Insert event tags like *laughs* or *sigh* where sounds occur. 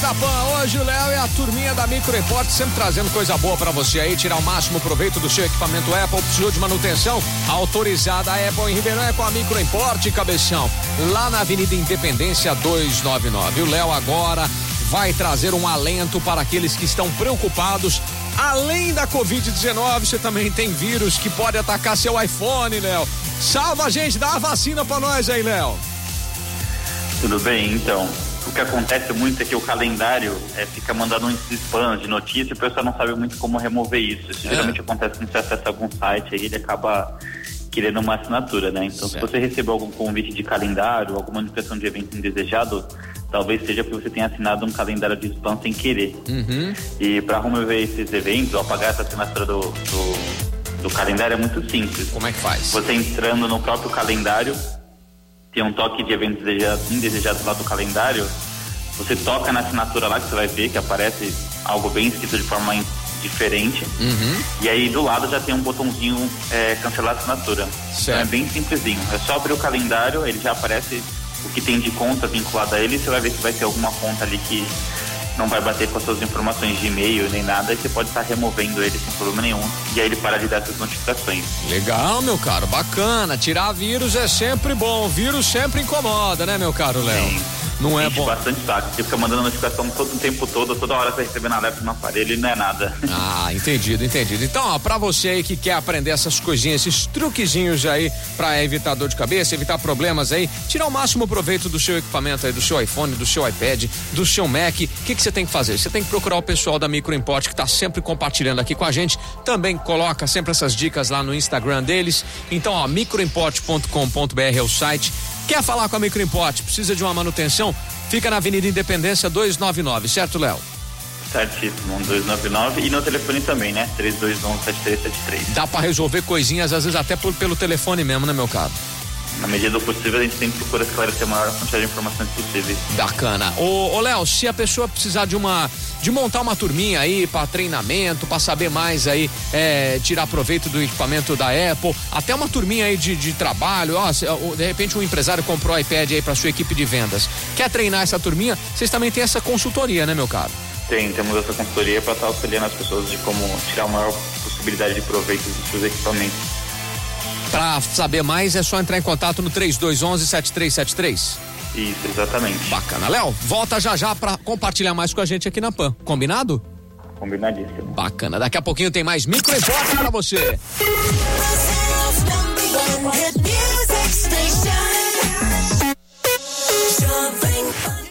da Pan. Hoje o Léo e a turminha da Micro Import sempre trazendo coisa boa para você aí, tirar o máximo proveito do seu equipamento Apple. Precisou de manutenção? Autorizada a Apple em Ribeirão é com a Micro Import, cabeção. Lá na Avenida Independência 299. O Léo agora vai trazer um alento para aqueles que estão preocupados. Além da Covid-19, você também tem vírus que pode atacar seu iPhone, Léo. Salva a gente, dá a vacina para nós aí, Léo. Tudo bem, então. O que acontece muito é que o calendário é, fica mandando um spam de notícia e o pessoal não sabe muito como remover isso. Isso é. geralmente acontece quando você acessa algum site aí ele acaba querendo uma assinatura, né? Então, certo. se você recebeu algum convite de calendário, alguma notificação de evento indesejado, talvez seja porque você tenha assinado um calendário de spam sem querer. Uhum. E para remover esses eventos ou apagar essa assinatura do, do, do calendário é muito simples. Como é que faz? Você entrando no próprio calendário tem um toque de eventos indesejados lá do calendário, você toca na assinatura lá que você vai ver que aparece algo bem escrito de forma diferente. Uhum. E aí do lado já tem um botãozinho é, cancelar assinatura. Então é bem simplesinho. É só abrir o calendário, ele já aparece o que tem de conta vinculada a ele, você vai ver se vai ter alguma conta ali que não vai bater com as suas informações de e-mail nem nada, e você pode estar removendo ele sem problema nenhum. E aí ele para de dar essas notificações. Legal, meu caro, bacana. Tirar vírus é sempre bom. Vírus sempre incomoda, né, meu caro Léo? Não é bom. bastante saco. Você fica mandando notificação todo o tempo todo, toda hora você recebendo alerta no aparelho e não é nada. *laughs* Ah, entendido, entendido. Então, ó, pra você aí que quer aprender essas coisinhas, esses truquezinhos aí pra evitar dor de cabeça, evitar problemas aí, tirar o máximo proveito do seu equipamento aí, do seu iPhone, do seu iPad, do seu Mac, o que que você tem que fazer? Você tem que procurar o pessoal da Micro Import que tá sempre compartilhando aqui com a gente. Também coloca sempre essas dicas lá no Instagram deles. Então, ó, microimport.com.br é o site. Quer falar com a Micro Import? Precisa de uma manutenção? Fica na Avenida Independência 299, certo, Léo? Certíssimo, 299 e no telefone também, né? 3211-7373. Dá para resolver coisinhas, às vezes até por, pelo telefone mesmo, né, meu caro? Na medida do possível, a gente sempre procura esclarecer a maior quantidade de informações possíveis. Bacana. Ô, ô Léo, se a pessoa precisar de uma. de montar uma turminha aí para treinamento, para saber mais aí, é, tirar proveito do equipamento da Apple, até uma turminha aí de, de trabalho, ó, de repente um empresário comprou iPad aí para sua equipe de vendas. Quer treinar essa turminha? Vocês também têm essa consultoria, né, meu caro? Tem, temos essa consultoria para estar auxiliando as pessoas de como tirar a maior possibilidade de proveito dos seus equipamentos. Para saber mais é só entrar em contato no 3211 7373. Isso, exatamente. Bacana. Léo, volta já já para compartilhar mais com a gente aqui na PAN. Combinado? Combinadíssimo. Bacana. Daqui a pouquinho tem mais micro e para você.